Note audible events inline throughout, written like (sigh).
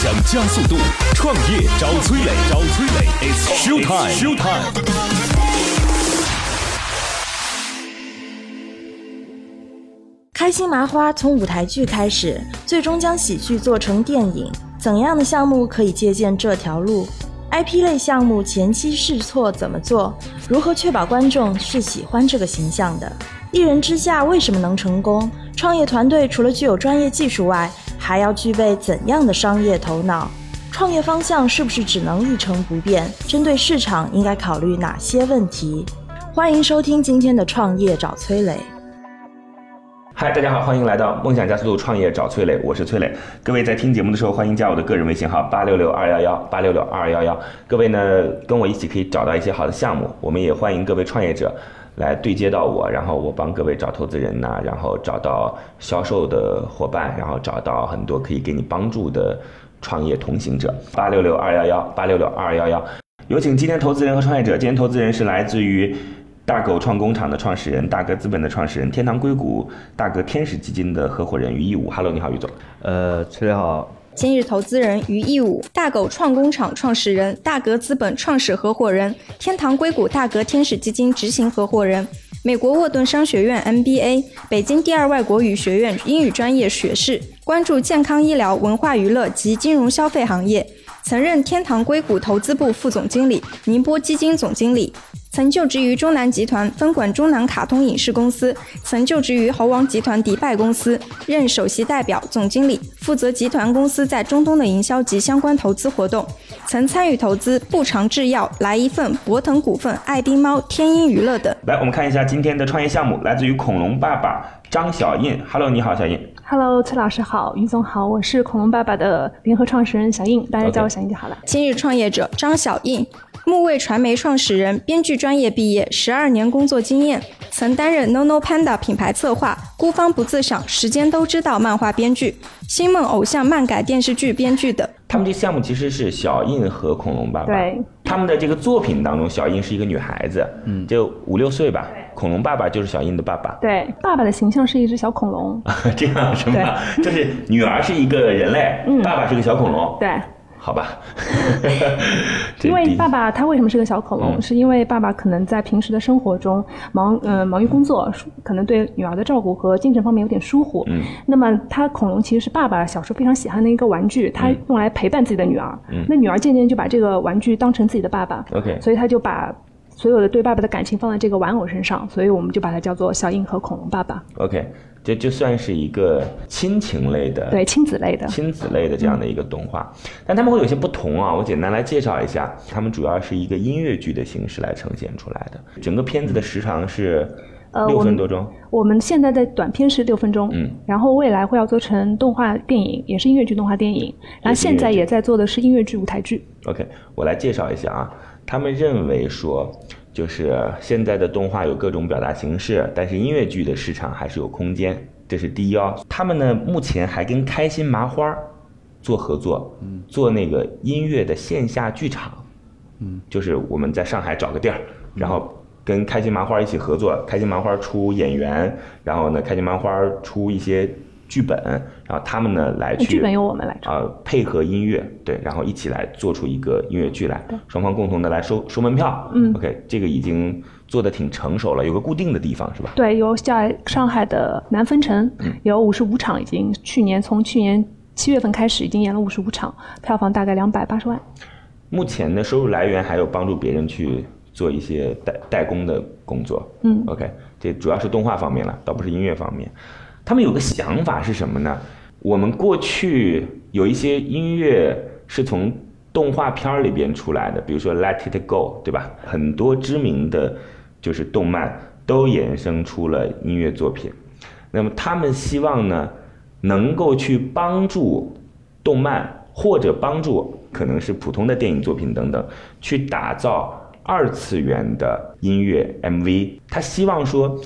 想加速度，创业找崔磊，找崔磊，It's show time，show time。开心麻花从舞台剧开始，最终将喜剧做成电影，怎样的项目可以借鉴这条路？IP 类项目前期试错怎么做？如何确保观众是喜欢这个形象的？一人之下为什么能成功？创业团队除了具有专业技术外，还要具备怎样的商业头脑？创业方向是不是只能一成不变？针对市场应该考虑哪些问题？欢迎收听今天的创业找崔磊。嗨，大家好，欢迎来到梦想加速度创业找崔磊，我是崔磊。各位在听节目的时候，欢迎加我的个人微信号八六六二幺幺八六六二幺幺。各位呢，跟我一起可以找到一些好的项目。我们也欢迎各位创业者来对接到我，然后我帮各位找投资人呐、然后找到销售的伙伴，然后找到很多可以给你帮助的创业同行者。八六六二幺幺八六六二幺幺。有请今天投资人和创业者。今天投资人是来自于大狗创工厂的创始人、大格资本的创始人、天堂硅谷大格天使基金的合伙人于义武。Hello，你好，于总。呃，崔磊好，今日投资人于义武，大狗创工厂创始人，大格资本创始合伙人，天堂硅谷大格天使基金执行合伙人，美国沃顿商学院 MBA，北京第二外国语学院英语专业学士，关注健康医疗、文化娱乐及金融消费行业，曾任天堂硅谷投资部副总经理、宁波基金总经理。曾就职于中南集团，分管中南卡通影视公司；曾就职于猴王集团迪拜公司，任首席代表、总经理，负责集团公司在中东的营销及相关投资活动。曾参与投资步长制药、来一份、博腾股份、爱丁猫、天鹰娱乐等。来，我们看一下今天的创业项目，来自于恐龙爸爸张小印。Hello，你好，小印。Hello，崔老师好，于总好，我是恐龙爸爸的联合创始人小印，大家叫我小印就好了。今日创业者张小印，木卫传媒创始人，编剧专业毕业，十二年工作经验，曾担任 NoNo Panda 品牌策划，孤芳不自赏，时间都知道漫画编剧，星梦偶像漫改电视剧编剧等。他们这项目其实是小印和恐龙爸爸。对，他们的这个作品当中，小印是一个女孩子，嗯，就五六岁吧。恐龙爸爸就是小印的爸爸，对，爸爸的形象是一只小恐龙，(laughs) 这样是吗？就是女儿是一个人类，嗯爸爸是个小恐龙，对，好吧？(laughs) 因为爸爸他为什么是个小恐龙？嗯是因为爸爸可能在平时的生活中忙，呃，忙于工作，可能对女儿的照顾和精神方面有点疏忽。嗯，那么他恐龙其实是爸爸小时候非常喜欢的一个玩具，他用来陪伴自己的女儿。嗯那女儿渐渐就把这个玩具当成自己的爸爸。OK 所以他就把所有的对爸爸的感情放在这个玩偶身上，所以我们就把它叫做小印和恐龙爸爸。OK，这就算是一个亲情类的，对，亲子类的。亲子类的这样的一个动画，但他们会有些不同啊。我简单来介绍一下，他们主要是一个音乐剧的形式来呈现出来的。整个片子的时长是六呃我们分多钟，我们现在的短片是六分钟，嗯，然后未来会要做成动画电影，也是音乐剧动画电影，然后现在也在做的是音乐剧舞台剧。OK，我来介绍一下啊。他们认为说，就是现在的动画有各种表达形式，但是音乐剧的市场还是有空间，这是第一哦。他们呢，目前还跟开心麻花做合作，嗯，做那个音乐的线下剧场，嗯，就是我们在上海找个地儿，然后跟开心麻花一起合作，开心麻花出演员，然后呢，开心麻花出一些剧本，然后他们呢来去剧本由我们来出。啊、配合音乐，对，然后一起来做出一个音乐剧来，双方共同的来收收门票。嗯，OK，这个已经做的挺成熟了，有个固定的地方是吧？对，有在上海的南分城嗯有五十五场，已经去年从去年七月份开始已经演了五十五场，票房大概两百八十万。目前的收入来源还有帮助别人去做一些代代工的工作。嗯，OK，这主要是动画方面了，倒不是音乐方面。他们有个想法是什么呢？我们过去有一些音乐是从动画片儿里边出来的，比如说《Let It Go》，对吧？很多知名的就是动漫都衍生出了音乐作品。那么他们希望呢，能够去帮助动漫或者帮助可能是普通的电影作品等等，去打造二次元的音乐 MV。他希望说，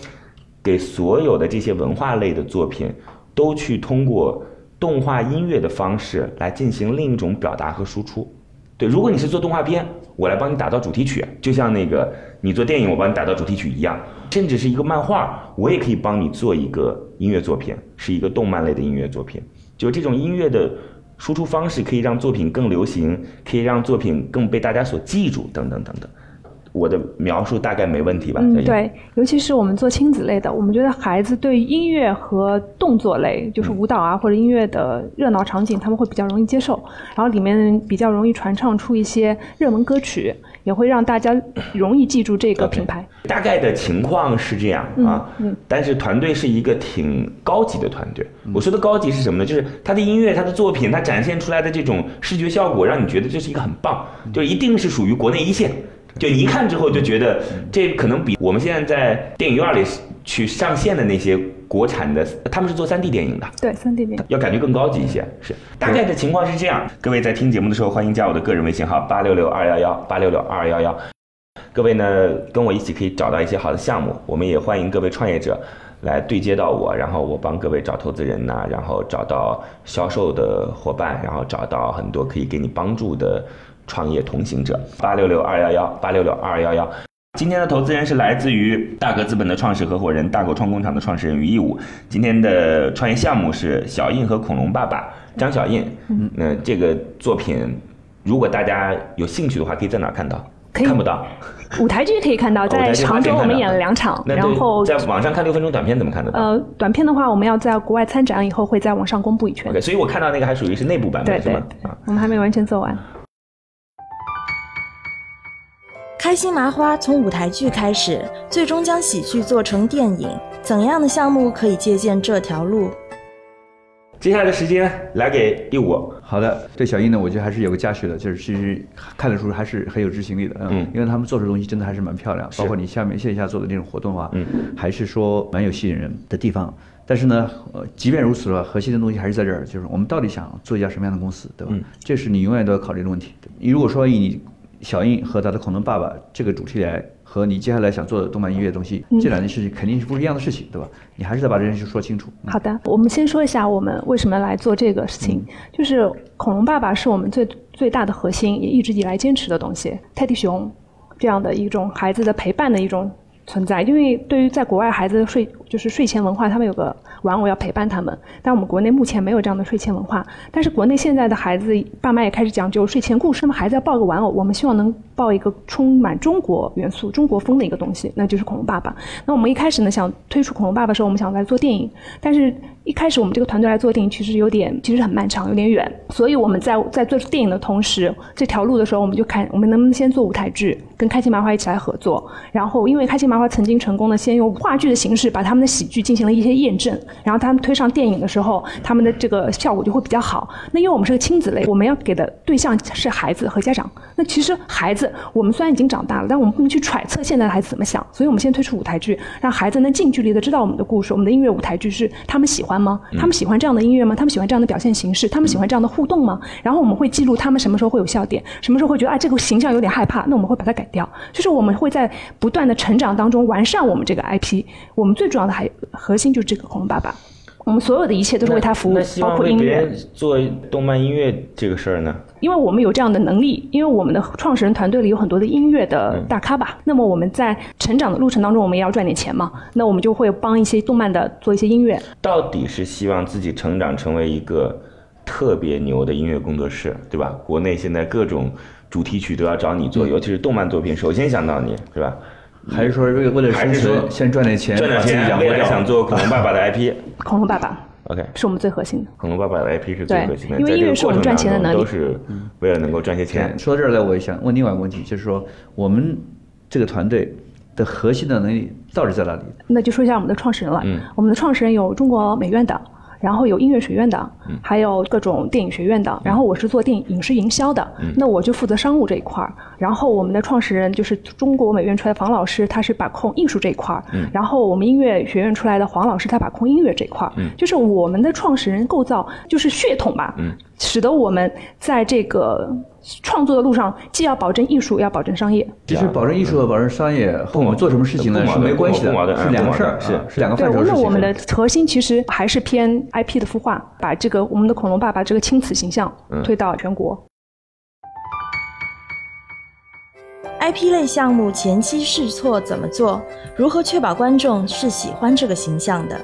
给所有的这些文化类的作品，都去通过动画音乐的方式来进行另一种表达和输出。对，如果你是做动画片，我来帮你打造主题曲，就像那个你做电影，我帮你打造主题曲一样，甚至是一个漫画，我也可以帮你做一个音乐作品，是一个动漫类的音乐作品。就这种音乐的输出方式可以让作品更流行，可以让作品更被大家所记住，等等等等。我的描述大概没问题吧？嗯，对，尤其是我们做亲子类的，我们觉得孩子对音乐和动作类，就是舞蹈啊或者音乐的热闹场景，他们会比较容易接受，然后里面比较容易传唱出一些热门歌曲，也会让大家容易记住这个品牌。大概的情况是这样啊，嗯但是团队是一个挺高级的团队。我说的高级是什么呢？就是他的音乐、他的作品，他展现出来的这种视觉效果，让你觉得这是一个很棒，就一定是属于国内一线。就你一看之后就觉得，这可能比我们现在在电影院里去上线的那些国产的，他们是做 3D 电影的，对，三 D 电影。要感觉更高级一些。是，大概的情况是这样。各位在听节目的时候，欢迎加我的个人微信号八六六二幺幺八六六二幺幺。各位呢，跟我一起可以找到一些好的项目。我们也欢迎各位创业者来对接到我，然后我帮各位找投资人呐、然后找到销售的伙伴，然后找到很多可以给你帮助的创业同行者。八六六二幺幺八六六二幺幺。今天的投资人是来自于大格资本的创始合伙人、大狗创工厂的创始人于义武。今天的创业项目是小印和恐龙爸爸张小印。嗯，那这个作品，如果大家有兴趣的话，可以在哪看到？可以看不到。舞台剧可以看到，(laughs) 在剧花钱看到常州我们演了两场，然后在网上看六分钟短片怎么看得到？呃，短片的话，我们要在国外参展以后会在网上公布一圈 OK，。所以我看到那个还属于是内部版本是吗？啊，我们还没完全做完。开心麻花从舞台剧开始，最终将喜剧做成电影，怎样的项目可以借鉴这条路？接下来的时间来给第五。好的，对小英呢，我觉得还是有个嘉许的，就是其实看得出还是很有执行力的，嗯嗯，因为他们做出的东西真的还是蛮漂亮，包括你下面线下做的那种活动啊，嗯，还是说蛮有吸引人的地方。但是呢，呃，即便如此的话，核心的东西还是在这儿，就是我们到底想做一家什么样的公司，对吧？嗯这是你永远都要考虑的问题。你如果说以你小印和他的恐龙爸爸这个主题来和你接下来想做的动漫音乐的东西，这两件事情肯定是不是一样的事情，对吧？你还是得把这件事说清楚。嗯好的，我们先说一下我们为什么来做这个事情，就是恐龙爸爸是我们最最大的核心，也一直以来坚持的东西。泰迪熊这样的一种孩子的陪伴的一种存在，因为对于在国外孩子的睡就是睡前文化，他们有个玩偶要陪伴他们，但我们国内目前没有这样的睡前文化。但是国内现在的孩子爸妈也开始讲究睡前故事，那么孩子要抱个玩偶，我们希望能抱一个充满中国元素、中国风的一个东西，那就是恐龙爸爸。那我们一开始呢想推出恐龙爸爸的时候，我们想来做电影，但是一开始我们这个团队来做电影，其实有点其实很漫长，有点远，所以我们在在做电影的同时，这条路的时候，我们就看我们能不能先做舞台剧，跟开心麻花一起来合作。然后因为开心麻花曾经成功的先用话剧的形式把他们的喜剧进行了一些验证，然后他们推上电影的时候，他们的这个效果就会比较好。那因为我们是个亲子类，我们要给的对象是孩子和家长。那其实孩子，我们虽然已经长大了，但我们不能去揣测现在的孩子怎么想，所以我们先推出舞台剧，让孩子能近距离的知道我们的故事，我们的音乐舞台剧是他们喜欢吗？他们喜欢这样的音乐吗？他们喜欢这样的表现形式？他们喜欢这样的互动吗？然后我们会记录他们什么时候会有笑点，什么时候会觉得啊这个形象有点害怕，那我们会把它改掉。就是我们会在不断的成长当当中完善我们这个 IP。我们最重要的还核心就是这个恐龙爸爸。我们所有的一切都是为他服务那希，包望括音乐。做动漫音乐这个事儿呢？因为我们有这样的能力，因为我们的创始人团队里有很多的音乐的大咖吧。那么我们在成长的路程当中，我们也要赚点钱嘛。那我们就会帮一些动漫的做一些音乐。到底是希望自己成长成为一个特别牛的音乐工作室，对吧？国内现在各种主题曲都要找你做，尤其是动漫作品，首先想到你，是吧？还是说为了为了生还是说存，先赚点钱，赚点钱，养活掉？未来想做恐龙爸爸的 IP。(laughs) 恐龙爸爸 OK，是我们最核心的。恐龙爸爸的 IP 是最核心的，因为音乐是我们赚钱的能力都是为了能够赚些钱。说到这儿来，我也想问另外一个问题，就是说我们这个团队的核心的能力到底在哪里？那就说一下我们的创始人了。嗯我们的创始人有中国美院的，然后有音乐学院的，嗯还有各种电影学院的。然后我是做电影影视营销的，嗯那我就负责商务这一块儿。然后我们的创始人就是中国美院出来的房老师，他是把控艺术这一块儿。嗯然后我们音乐学院出来的黄老师，他把控音乐这一块儿。就是我们的创始人构造就是血统吧，嗯使得我们在这个创作的路上，既要保证艺术，要保证商业。其实保证艺术和保证商业和我们做什么事情呢是没关系的是两个事儿，是两个对范畴的事情。那我们的核心其实还是偏 IP 的孵化，把这个我们的恐龙爸爸这个亲子形象嗯推到全国。IP 类项目前期试错怎么做？如何确保观众是喜欢这个形象的？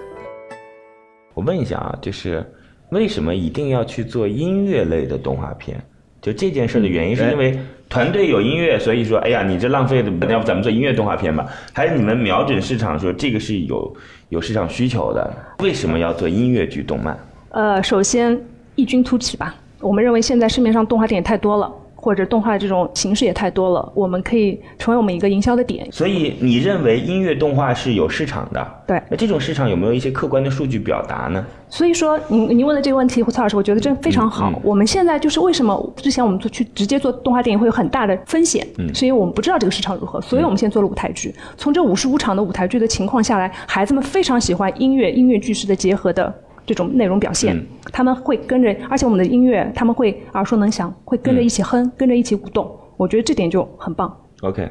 我问一下啊，就是为什么一定要去做音乐类的动画片？就这件事的原因，是因为团队有音乐，所以说，哎呀，你这浪费的，要不咱们做音乐动画片吧？还是你们瞄准市场，说这个是有有市场需求的？为什么要做音乐剧动漫？呃，首先异军突起吧。我们认为现在市面上动画电影太多了，或者动画这种形式也太多了，我们可以成为我们一个营销的点。所以你认为音乐动画是有市场的？对。那这种市场有没有一些客观的数据表达呢？所以说，您您问的这个问题，胡曹老师，我觉得真非常好。我们现在就是为什么之前我们做去直接做动画电影会有很大的风险，是因为我们不知道这个市场如何，所以我们现在做了舞台剧。从这五十五场的舞台剧的情况下来，孩子们非常喜欢音乐、音乐剧式的结合的。这种内容表现，他们会跟着，而且我们的音乐他们会耳熟能详，会跟着一起哼，跟着一起舞动。我觉得这点就很棒。OK，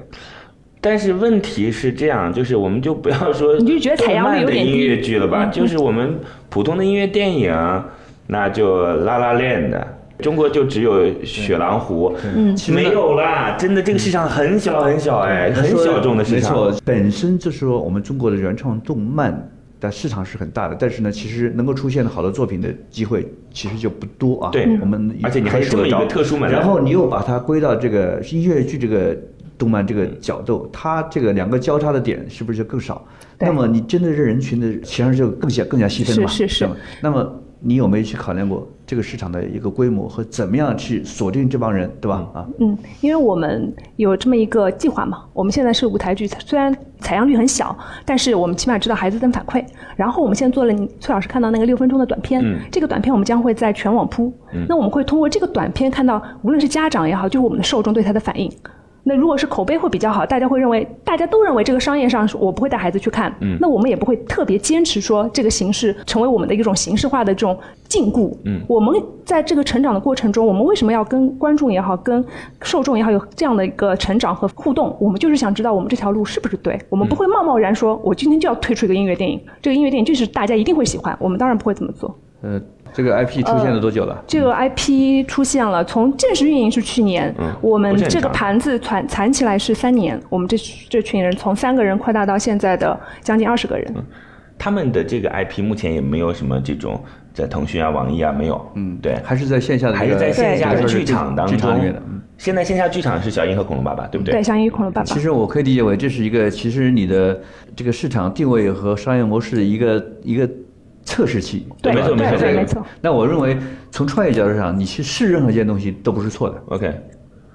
但是问题是这样，就是我们就不要说 (laughs) 你就觉得采样率有点音乐剧了吧？就是我们普通的音乐电影，那就拉拉链的，中国就只有雪狼湖，嗯，没有啦，真的这个市场很小很小，哎，很小众的市场。没错，本身就是说我们中国的原创动漫。但市场是很大的，但是呢，其实能够出现好的作品的机会其实就不多啊。对，我们而且你还这么一个特殊门然后你又把它归到这个音乐剧这个动漫这个角度，它这个两个交叉的点是不是就更少？那么你针对这人群的，其实就更加更加细分嘛。是是是。那么。你有没有去考量过这个市场的一个规模和怎么样去锁定这帮人，对吧？啊，嗯，因为我们有这么一个计划嘛。我们现在是舞台剧，虽然采样率很小，但是我们起码知道孩子的反馈。然后我们现在做了崔老师看到那个六分钟的短片，这个短片我们将会在全网铺。那我们会通过这个短片看到，无论是家长也好，就是我们的受众对他的反应。那如果是口碑会比较好，大家会认为，大家都认为这个商业上我不会带孩子去看，嗯，那我们也不会特别坚持说这个形式成为我们的一种形式化的这种禁锢，嗯，我们在这个成长的过程中，我们为什么要跟观众也好，跟受众也好有这样的一个成长和互动？我们就是想知道我们这条路是不是对，我们不会贸贸然说，我今天就要推出一个音乐电影，这个音乐电影就是大家一定会喜欢，我们当然不会这么做，呃。这个 IP 出现了多久了？这个 IP 出现了，从正式运营是去年，我们这个盘子攒攒起来是三年。我们这这群人从三个人扩大到现在的将近二十个人。他们的这个 IP 目前也没有什么这种在腾讯啊、网易啊没有。嗯，对，还是在线下的，还是在线下的剧场当中。的。现在线下剧场是小英和恐龙爸爸，对不对？对，小英与恐龙爸爸。其实我可以理解为这是一个，其实你的这个市场定位和商业模式一个一个。测试期，对，没错，没错，没错。那我认为，从创业角度上，你去试任何一件东西都不是错的，OK，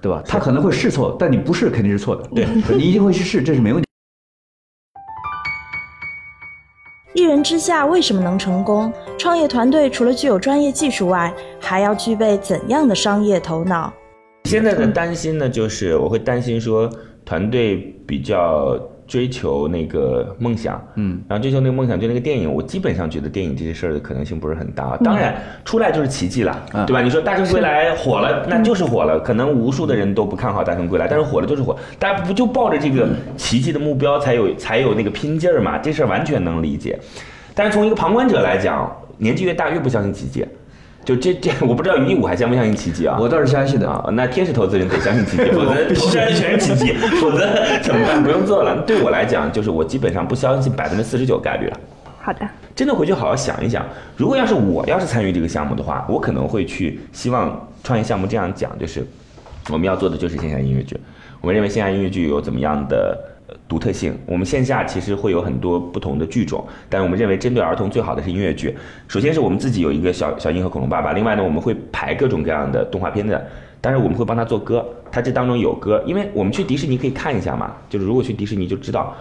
对吧？他可能会试错，但你不试肯定是错的，对，你一定会去试，这是没问题。一人之下为什么能成功？创业团队除了具有专业技术外，还要具备怎样的商业头脑？现在的担心呢，就是我会担心说，团队比较。追求那个梦想，嗯，然后追求那个梦想，就那个电影，我基本上觉得电影这些事儿的可能性不是很大。当然，出来就是奇迹了，对吧？你说《大圣归来》火了，那就是火了。可能无数的人都不看好《大圣归来》，但是火了就是火。大家不就抱着这个奇迹的目标才有才有那个拼劲儿嘛？这事儿完全能理解。但是从一个旁观者来讲，年纪越大越不相信奇迹。就这这，我不知道于一五还相不相信奇迹啊？我倒是相信的啊。那天使投资人得相信奇迹，否则 (laughs) 投资人全是奇迹，(laughs) 否则怎么办？不用做了。对我来讲，就是我基本上不相信百分之四十九概率了。好的，真的回去好好想一想。如果要是我要是参与这个项目的话，我可能会去希望创业项目这样讲，就是我们要做的就是线下音乐剧。我们认为线下音乐剧有怎么样的？独特性，我们线下其实会有很多不同的剧种，但我们认为针对儿童最好的是音乐剧。首先是我们自己有一个小小鹰和恐龙爸爸，另外呢我们会排各种各样的动画片的，但是我们会帮他做歌，他这当中有歌，因为我们去迪士尼可以看一下嘛，就是如果去迪士尼就知道，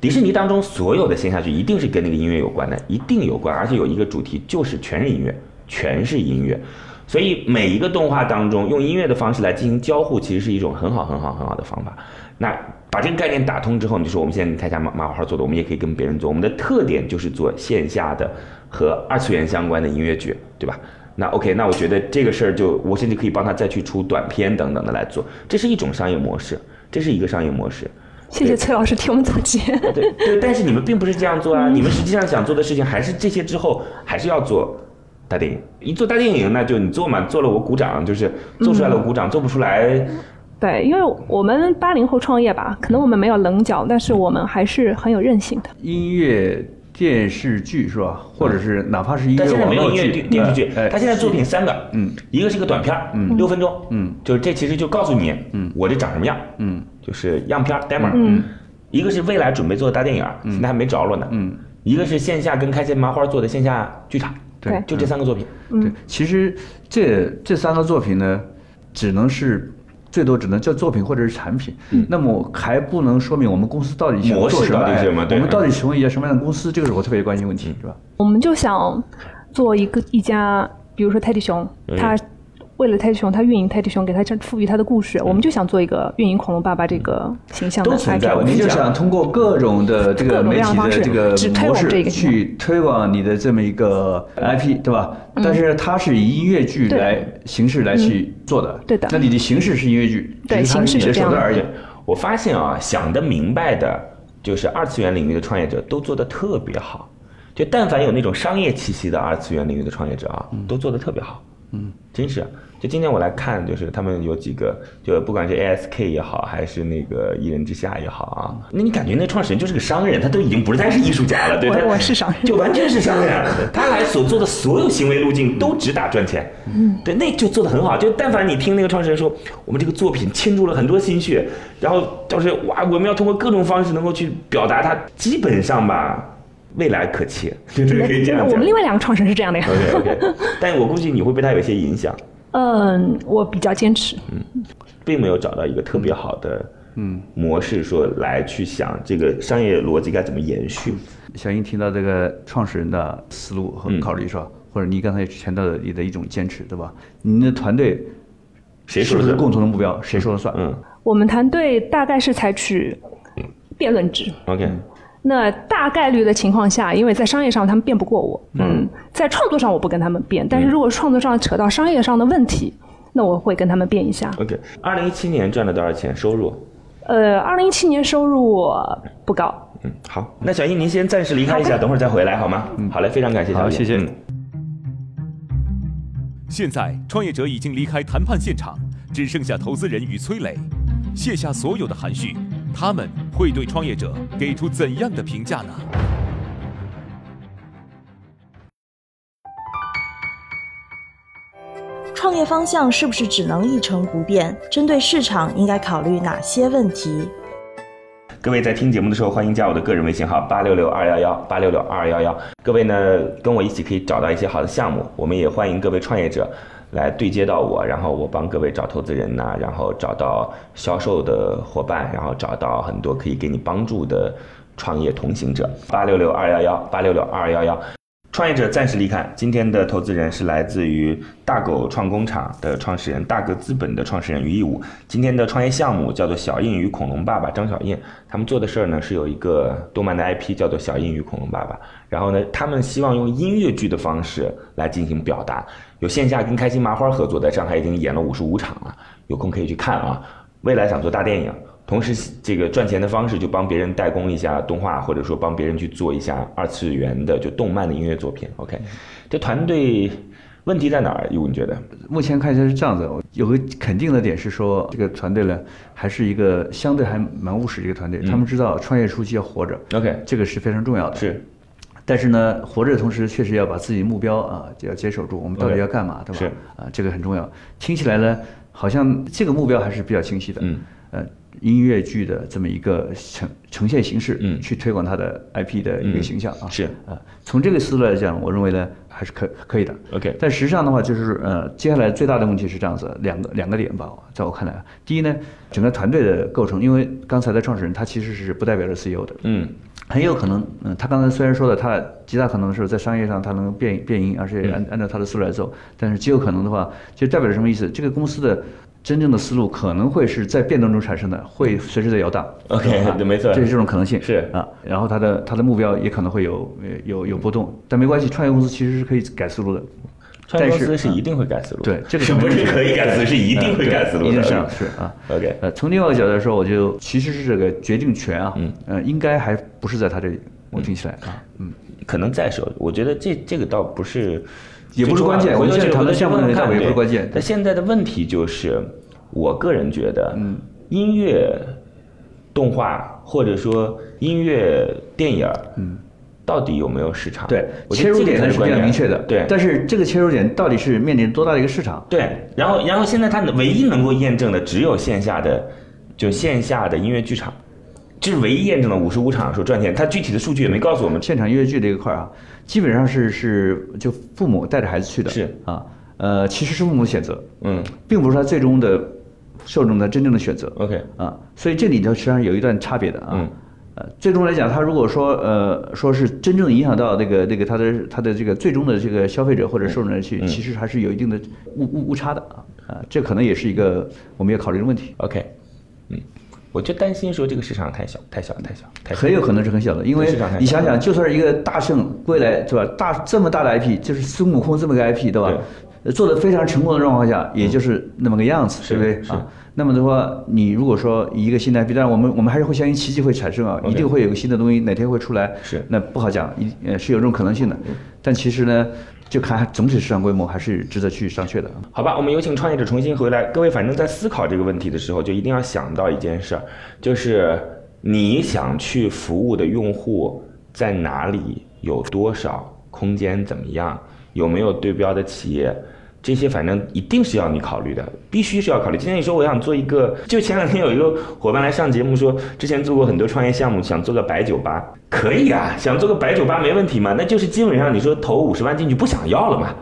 迪士尼当中所有的线下剧一定是跟那个音乐有关的，一定有关，而且有一个主题就是全是音乐，全是音乐，所以每一个动画当中用音乐的方式来进行交互，其实是一种很好很好很好的方法。那把这个概念打通之后，你就说我们现在台下马马好好做的，我们也可以跟别人做。我们的特点就是做线下的和二次元相关的音乐剧，对吧？那 OK，那我觉得这个事儿就我甚至可以帮他再去出短片等等的来做，这是一种商业模式，这是一个商业模式。谢谢崔老师替我们总结。对对，但是你们并不是这样做啊，你们实际上想做的事情还是这些之后还是要做大电影。一做大电影，那就你做嘛，做了我鼓掌，就是做出来了我鼓掌，做不出来。对，因为我们八零后创业吧，可能我们没有棱角，但是我们还是很有韧性的。音乐电视剧是吧？或者是哪怕是音乐但现在没有音乐剧电电视剧。哎，他现在作品三个，嗯，一个是个短片，嗯，六分钟，嗯，就是这其实就告诉你，嗯，我这长什么样，嗯，就是样片 demo，嗯，一个是未来准备做的大电影，现在还没着落呢，嗯，一个是线下跟开心麻花做的线下剧场，对。就这三个作品，对，其实这这三个作品呢，只能是最多只能叫作品或者是产品，那么还不能说明我们公司到底想模式做什么，我们到底成为一家什么样的公司，这个是我特别关心问题，是吧？我们就想做一个一家，比如说泰迪熊，它为了泰迪熊，他运营泰迪熊，给它赋予他的故事，我们就想做一个运营恐龙爸爸这个形象的都存在我跟你讲你就想通过各种的这个各种各媒体样的这个模式广这个去推广你的这么一个 IP，对吧？但是它是以音乐剧来形式来去做的，对的那你的形式是音乐剧，对只是它的形式是这样的手段而已。我发现啊，想得明白的，就是二次元领域的创业者都做得特别好。就但凡有那种商业气息的二次元领域的创业者啊，都做得特别好。嗯，真是。就今天我来看，就是他们有几个，就不管是 ASK 也好，还是那个一人之下也好啊，那你感觉那创始人就是个商人，他都已经不再是艺术家了，对我他我是商人就完全是商人。他来所做的所有行为路径都只打赚钱。嗯，对，那就做的很好。就但凡你听那个创始人说，我们这个作品倾注了很多心血，然后就是哇，我们要通过各种方式能够去表达它，基本上吧，未来可期，(laughs) 就是可以这样讲我们。另外两个创始人是这样的呀。OK OK，(laughs) 但我估计你会被他有一些影响，嗯，我比较坚持。嗯并没有找到一个特别好的嗯模式，说来去想这个商业逻辑该怎么延续。小英听到这个创始人的思路和考虑是吧？或者你刚才强调的你的一种坚持，对吧？你的团队是不是谁说的共同的目标？谁说了算？嗯我们团队大概是采取辩论制。，OK，那大概率的情况下，因为在商业上他们辩不过我，嗯，在创作上我不跟他们辩，但是如果创作上扯到商业上的问题，那我会跟他们辩一下。OK，二零一七年赚了多少钱？收入？呃，二零一七年收入不高，嗯，好，那小英您先暂时离开一下，等会儿再回来好吗？嗯，好嘞，非常感谢小英，好谢谢嗯现在，创业者已经离开谈判现场，只剩下投资人与崔磊。卸下所有的含蓄，他们会对创业者给出怎样的评价呢？创业方向是不是只能一成不变？针对市场应该考虑哪些问题？各位在听节目的时候，欢迎加我的个人微信号八六六二幺幺八六六二幺幺。各位呢，跟我一起可以找到一些好的项目。我们也欢迎各位创业者来对接到我，然后我帮各位找投资人呐、然后找到销售的伙伴，然后找到很多可以给你帮助的创业同行者。八六六二幺幺八六六二幺幺。创业者暂时离开。今天的投资人是来自于大狗创工厂的创始人、大格资本的创始人于义武。今天的创业项目叫做“小印与恐龙爸爸”，张小印他们做的事儿呢是有一个动漫的 IP 叫做“小印与恐龙爸爸”。然后呢，他们希望用音乐剧的方式来进行表达。有线下跟开心麻花合作，在上海已经演了五十五场了，有空可以去看啊。未来想做大电影。同时，这个赚钱的方式就帮别人代工一下动画，或者说帮别人去做一下二次元的就动漫的音乐作品。OK，这团队问题在哪儿？你觉得？目前看起来是这样子，有个肯定的点是说，这个团队呢还是一个相对还蛮务实的一个团队，他们知道创业初期要活着 OK 这个是非常重要的。是，但是呢，活着的同时确实要把自己目标啊就要坚守住，我们到底要干嘛，对吧？是啊，这个很重要。听起来呢，好像这个目标还是比较清晰的。嗯，呃，音乐剧的这么一个呈呈现形式，嗯去推广它的 IP 的一个嗯形象啊。是啊，从这个思路来讲，我认为呢还是可可以的。OK 但实际上的话，就是呃，接下来最大的问题是这样子，两个两个点吧，在我看来，第一呢，整个团队的构成，因为刚才的创始人他其实是不代表着 CEO 的，嗯很有可能，嗯，他刚才虽然说了，他极大可能是在商业上他能变变赢，而且按按照他的思路来走，但是极有可能的话，就代表着什么意思？这个公司的真正的思路可能会是在变动中产生的，会随时在摇荡。OK，啊对没错这是这种可能性是啊。然后他的他的目标也可能会有呃有有波动，但没关系，创业公司其实是可以改思路的。创业公但是司是一定会改思路的。对，这个是不是可以改思路？是一定会改思路的。是是啊。OK 呃，从另外一个角度来说，我就其实是这个决定权啊，嗯呃，应该还不是在他这里。我听起来啊，嗯，可能在手，我觉得这这个倒不是，也不是关键我们现在去回头去谈的项目的范围也不是关键但现在的问题就是，我个人觉得，嗯，音乐、动画或者说音乐电影，嗯，到底有没有市场？对，切入点呢是比较明确的。对，但是这个切入点到底是面临多大的一个市场？对，然后然后现在它唯一能够验证的只有线下的，就线下的音乐剧场，这是唯一验证的五十五场说赚钱。它具体的数据也没告诉我们。现场音乐剧这一块啊，基本上是是就父母带着孩子去的，是啊，呃，其实是父母的选择，嗯并不是他最终的受众的真正的选择。，OK，啊，所以这里头实际上有一段差别的啊。嗯呃，最终来讲，他如果说呃说是真正影响到那个那个他的他的这个最终的这个消费者或者受众人去，嗯其实还是有一定的误误误差的啊啊，这可能也是一个我们要考虑的问题。OK，嗯，我就担心说这个市场太小，太小，太小，太小。很有可能是很小的，因为你想想，就算是一个大圣归来，对吧？大这么大的 IP，就是孙悟空这么个 IP，对吧？呃做的非常成功的状况下，也就是那么个样子，是对不对是啊？那么的话，你如果说以一个新的 IP，当然我们我们还是会相信奇迹会产生啊，一定会有个新的东西哪天会出来，是那不好讲，一呃是有这种可能性的，但其实呢，就看总体市场规模还是值得去商榷的。好吧，我们有请创业者重新回来。各位，反正在思考这个问题的时候，就一定要想到一件事儿，就是你想去服务的用户在哪里，有多少，空间怎么样，有没有对标的企业。这些反正一定是要你考虑的，必须是要考虑。今天你说我想做一个，就前两天有一个伙伴来上节目说，之前做过很多创业项目，想做个白酒吧，可以啊，想做个白酒吧没问题嘛，那就是基本上你说投五十万进去不想要了嘛，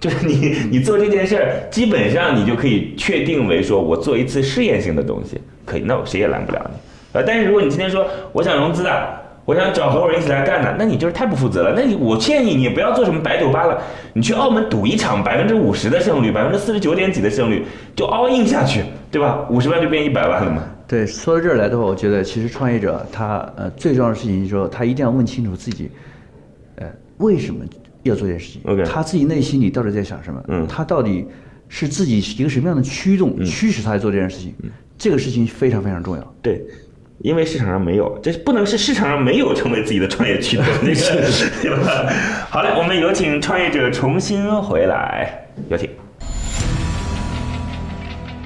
就是你你做这件事儿，基本上你就可以确定为说我做一次试验性的东西，可以，那我谁也拦不了你。呃，但是如果你今天说我想融资啊，我想找合伙人一起来干的，那你就是太不负责了。那你我建议你也不要做什么白酒吧了，你去澳门赌一场百分之五十的胜率，百分之四十九点几的胜率，就 all in 下去，对吧？五十万就变一百万了嘛。对，说到这儿来的话，我觉得其实创业者他呃最重要的事情就是说，他一定要问清楚自己，呃为什么要做这件事情 OK 他自己内心里到底在想什么？嗯他到底是自己一个什么样的驱动、驱使他来做这件事情？嗯这个事情非常非常重要。对，因为市场上没有，这不能是市场上没有成为自己的创业驱动，这个 (laughs) 对吧？好嘞，我们有请创业者重新回来，有请。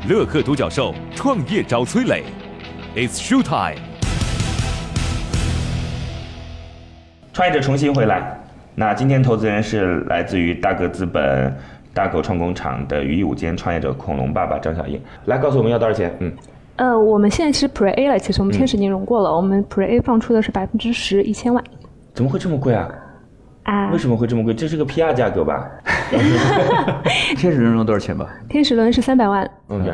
乐客独角兽创业找崔磊，It's show time。创业者重新回来。那今天投资人是来自于大格资本、大狗创工厂的于五间创业者恐龙爸爸张小英，来告诉我们要多少钱？嗯，呃，我们现在是 Pre A 了，其实我们天使已经融过了，我们 Pre A 放出的是百分之十，一千万怎么会这么贵啊？啊为。什么会这么贵？这是个 PR 价格吧 (laughs) 天使轮融多少钱吧？天使轮是三百万，？OK，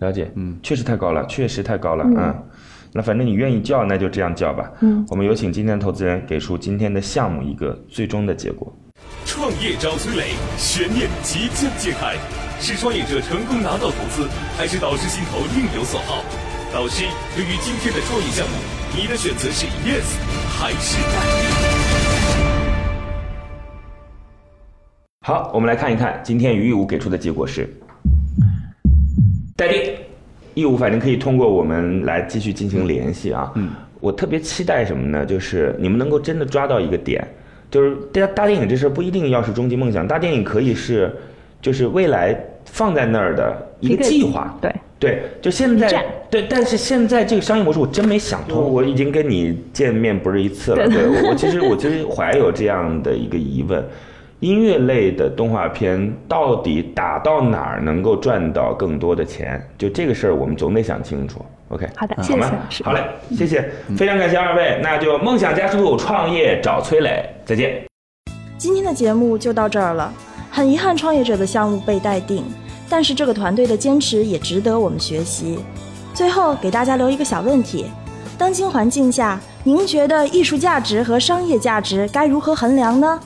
了解。嗯，确实太高了，确实太高了。嗯。那反正你愿意叫，那就这样叫吧。嗯，我们有请今天的投资人给出今天的项目一个最终的结果。创业找崔磊，悬念即将揭开，是创业者成功拿到投资，还是导师心头另有所好？导师，对于今天的创业项目，你的选择是 yes 还是 no？好，我们来看一看今天于义武给出的结果是待定。义务反正可以通过我们来继续进行联系啊。嗯，我特别期待什么呢？就是你们能够真的抓到一个点，就是大大电影这事儿不一定要是终极梦想，大电影可以是就是未来放在那儿的一个计划。对，对，就现在对，但是现在这个商业模式我真没想通，我已经跟你见面不是一次了，对对我我其实我其实怀有这样的一个疑问。音乐类的动画片到底打到哪儿能够赚到更多的钱？就这个事儿，我们总得想清楚。OK，好的好吗谢谢老？师好嘞，谢谢，非常感谢二位，那就梦想加速度，创业找崔磊，再见。今天的节目就到这儿了。很遗憾，创业者的项目被待定，但是这个团队的坚持也值得我们学习。最后给大家留一个小问题：当今环境下，您觉得艺术价值和商业价值该如何衡量呢？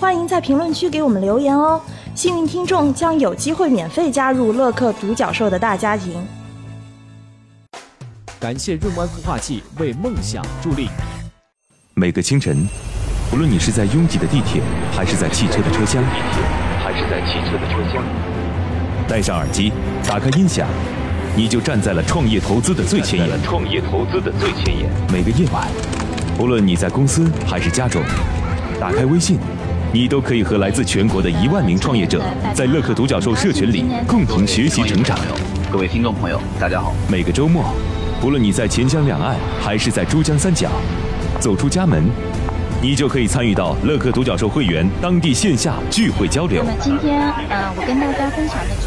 欢迎在评论区给我们留言哦。幸运听众将有机会免费加入乐客独角兽的大家庭。感谢润湾孵化器为梦想助力。每个清晨，无论你是在拥挤的地铁，还是在汽车的车厢，还是在汽车的车厢。戴上耳机，打开音响，你就站在了创业投资的最前沿。创业投资的最前沿。每个夜晚，不论你在公司还是家中，打开微信，你都可以和来自全国的一万名创业者，在乐客独角兽社群里共同学习成长。各位听众朋友，大家好。每个周末，不论你在钱江两岸还是在珠江三角，走出家门，你就可以参与到乐客独角兽会员当地线下聚会交流。那么今天，呃，我跟大家分享的主